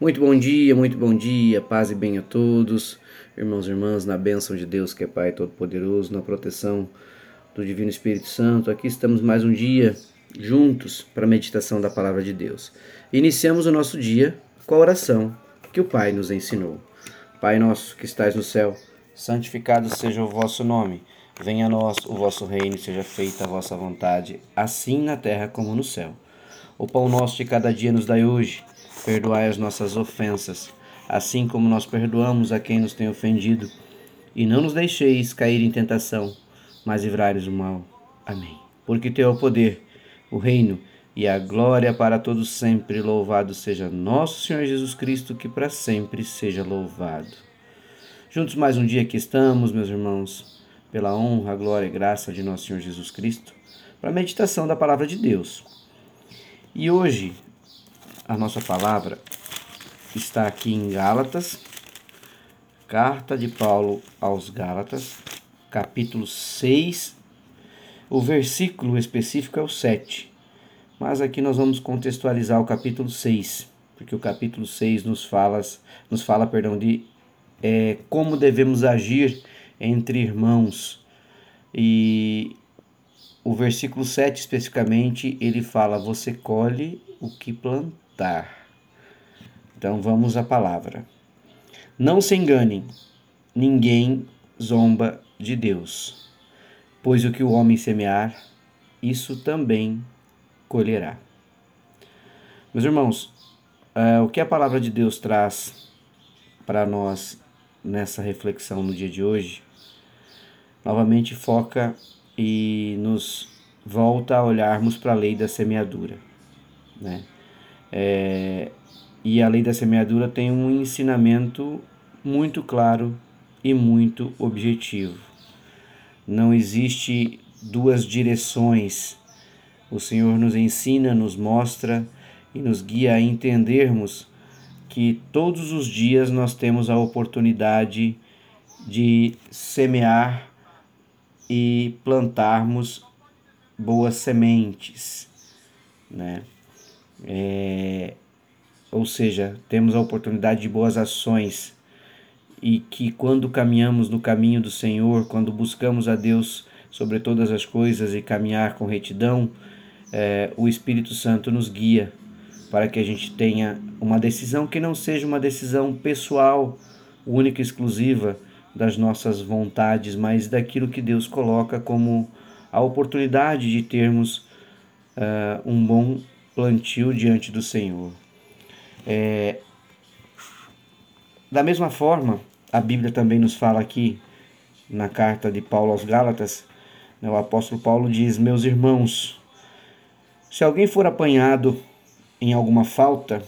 Muito bom dia, muito bom dia, paz e bem a todos, irmãos e irmãs, na bênção de Deus que é Pai Todo-Poderoso, na proteção do Divino Espírito Santo. Aqui estamos mais um dia juntos para a meditação da Palavra de Deus. Iniciamos o nosso dia com a oração que o Pai nos ensinou. Pai nosso que estais no céu, santificado seja o vosso nome. Venha a nós o vosso reino, seja feita a vossa vontade, assim na terra como no céu. O pão nosso de cada dia nos dai hoje Perdoai as nossas ofensas, assim como nós perdoamos a quem nos tem ofendido. E não nos deixeis cair em tentação, mas livrai-nos do mal. Amém. Porque teu é o poder, o reino e a glória para todos sempre. Louvado seja nosso Senhor Jesus Cristo, que para sempre seja louvado. Juntos mais um dia que estamos, meus irmãos, pela honra, glória e graça de nosso Senhor Jesus Cristo, para a meditação da palavra de Deus. E hoje a nossa palavra está aqui em Gálatas, carta de Paulo aos Gálatas, capítulo 6. O versículo específico é o 7. Mas aqui nós vamos contextualizar o capítulo 6, porque o capítulo 6 nos fala, nos fala perdão, de é, como devemos agir entre irmãos. E o versículo 7 especificamente, ele fala: Você colhe o que plantou Então vamos à palavra. Não se enganem, ninguém zomba de Deus, pois o que o homem semear, isso também colherá. Meus irmãos, uh, o que a palavra de Deus traz para nós nessa reflexão no dia de hoje, novamente foca e nos volta a olharmos para a lei da semeadura. Né? É, e a lei da semeadura tem um ensinamento muito claro e muito objetivo. Não existe duas direções. O Senhor nos ensina, nos mostra e nos guia a entendermos que todos os dias nós temos a oportunidade de semear e plantarmos boas sementes, né? É, ou seja, temos a oportunidade de boas ações e que quando caminhamos no caminho do Senhor, quando buscamos a Deus sobre todas as coisas e caminhar com retidão, é, o Espírito Santo nos guia para que a gente tenha uma decisão que não seja uma decisão pessoal, única e exclusiva das nossas vontades, mas daquilo que Deus coloca como a oportunidade de termos uh, um bom plantio diante do Senhor. É, da mesma forma, a Bíblia também nos fala aqui, na carta de Paulo aos Gálatas, né, o apóstolo Paulo diz: Meus irmãos, se alguém for apanhado em alguma falta,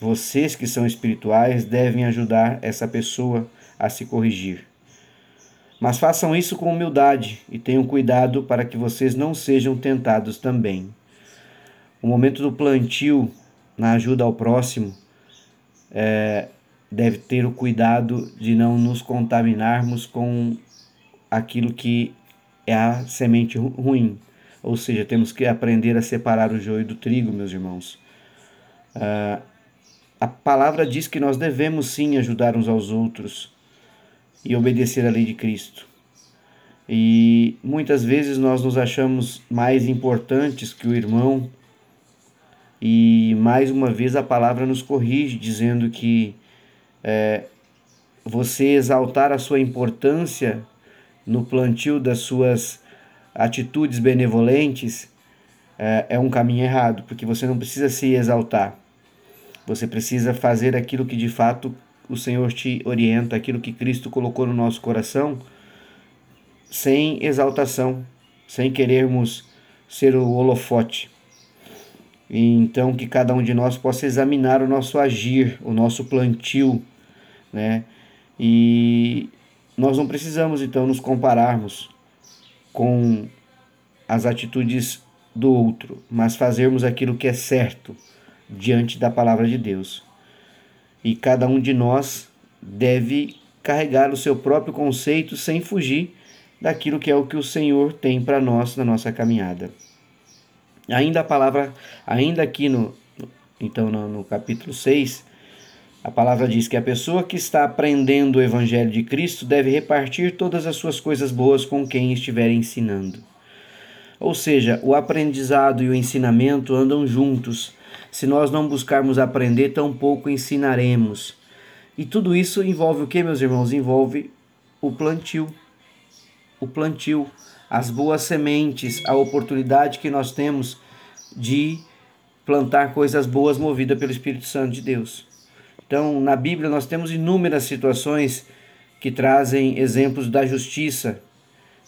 vocês que são espirituais devem ajudar essa pessoa a se corrigir. Mas façam isso com humildade e tenham cuidado para que vocês não sejam tentados também. O momento do plantio na ajuda ao próximo é, deve ter o cuidado de não nos contaminarmos com aquilo que é a semente ruim. Ou seja, temos que aprender a separar o joio do trigo, meus irmãos. Uh, a palavra diz que nós devemos sim ajudar uns aos outros e obedecer à lei de Cristo. E muitas vezes nós nos achamos mais importantes que o irmão e mais uma vez a palavra nos corrige, dizendo que é, você exaltar a sua importância no plantio das suas atitudes benevolentes é, é um caminho errado, porque você não precisa se exaltar. Você precisa fazer aquilo que de fato o Senhor te orienta, aquilo que Cristo colocou no nosso coração, sem exaltação, sem querermos ser o holofote. Então, que cada um de nós possa examinar o nosso agir, o nosso plantio, né? E nós não precisamos, então, nos compararmos com as atitudes do outro, mas fazermos aquilo que é certo diante da palavra de Deus. E cada um de nós deve carregar o seu próprio conceito sem fugir daquilo que é o que o Senhor tem para nós na nossa caminhada. Ainda a palavra, ainda aqui no, então no, no capítulo 6, A palavra diz que a pessoa que está aprendendo o Evangelho de Cristo deve repartir todas as suas coisas boas com quem estiver ensinando. Ou seja, o aprendizado e o ensinamento andam juntos. Se nós não buscarmos aprender, tampouco ensinaremos. E tudo isso envolve o que, meus irmãos? Envolve o plantio. O plantio, as boas sementes, a oportunidade que nós temos de plantar coisas boas movida pelo Espírito Santo de Deus. Então, na Bíblia nós temos inúmeras situações que trazem exemplos da justiça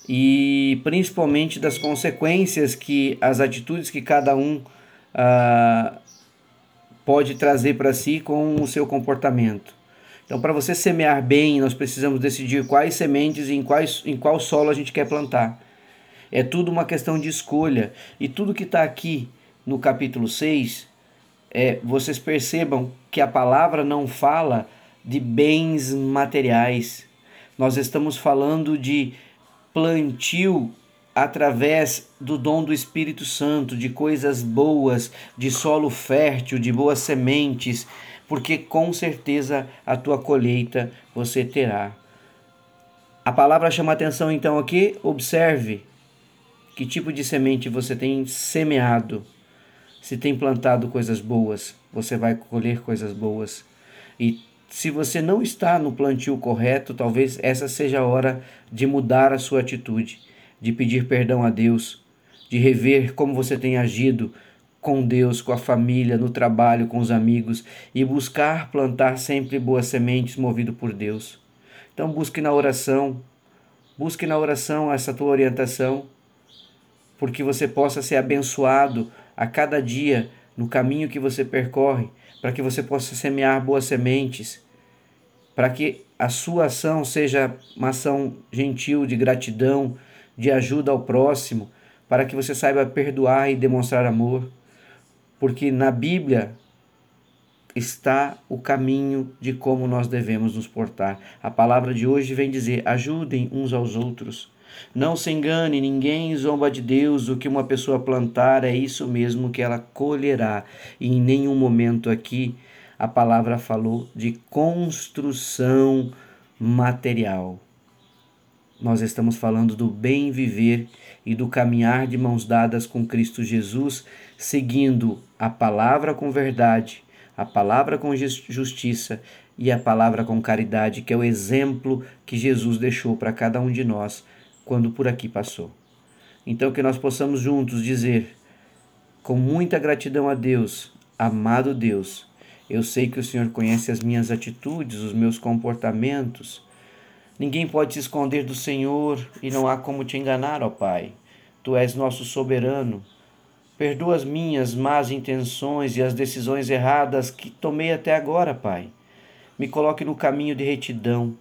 e principalmente das consequências que as atitudes que cada um ah, pode trazer para si com o seu comportamento. Então, para você semear bem, nós precisamos decidir quais sementes e em, quais, em qual solo a gente quer plantar. É tudo uma questão de escolha. E tudo que está aqui no capítulo 6, é, vocês percebam que a palavra não fala de bens materiais. Nós estamos falando de plantio através do dom do Espírito Santo, de coisas boas, de solo fértil, de boas sementes, porque com certeza a tua colheita você terá. A palavra chama atenção então aqui, observe que tipo de semente você tem semeado. Se tem plantado coisas boas, você vai colher coisas boas. E se você não está no plantio correto, talvez essa seja a hora de mudar a sua atitude, de pedir perdão a Deus, de rever como você tem agido com Deus, com a família, no trabalho, com os amigos e buscar plantar sempre boas sementes movido por Deus. Então busque na oração, busque na oração essa tua orientação, porque você possa ser abençoado a cada dia no caminho que você percorre, para que você possa semear boas sementes, para que a sua ação seja uma ação gentil, de gratidão, de ajuda ao próximo, para que você saiba perdoar e demonstrar amor. Porque na Bíblia está o caminho de como nós devemos nos portar. A palavra de hoje vem dizer: ajudem uns aos outros. Não se engane, ninguém zomba de Deus. O que uma pessoa plantar é isso mesmo que ela colherá. E em nenhum momento aqui a palavra falou de construção material. Nós estamos falando do bem viver e do caminhar de mãos dadas com Cristo Jesus, seguindo a palavra com verdade, a palavra com justiça e a palavra com caridade, que é o exemplo que Jesus deixou para cada um de nós quando por aqui passou. Então, que nós possamos juntos dizer, com muita gratidão a Deus, amado Deus, eu sei que o Senhor conhece as minhas atitudes, os meus comportamentos. Ninguém pode se esconder do Senhor e não há como te enganar, ó Pai. Tu és nosso soberano. Perdoa as minhas más intenções e as decisões erradas que tomei até agora, Pai. Me coloque no caminho de retidão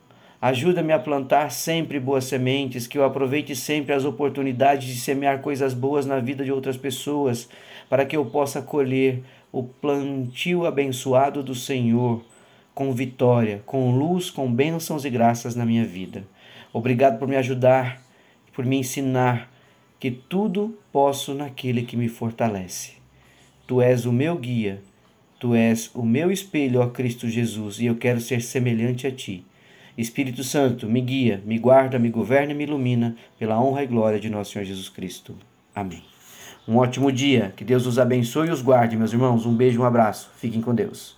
Ajuda-me a plantar sempre boas sementes, que eu aproveite sempre as oportunidades de semear coisas boas na vida de outras pessoas, para que eu possa colher o plantio abençoado do Senhor com vitória, com luz, com bênçãos e graças na minha vida. Obrigado por me ajudar, por me ensinar que tudo posso naquele que me fortalece. Tu és o meu guia, tu és o meu espelho, ó Cristo Jesus, e eu quero ser semelhante a ti. Espírito Santo, me guia, me guarda, me governa e me ilumina, pela honra e glória de nosso Senhor Jesus Cristo. Amém. Um ótimo dia, que Deus os abençoe e os guarde, meus irmãos. Um beijo, um abraço. Fiquem com Deus.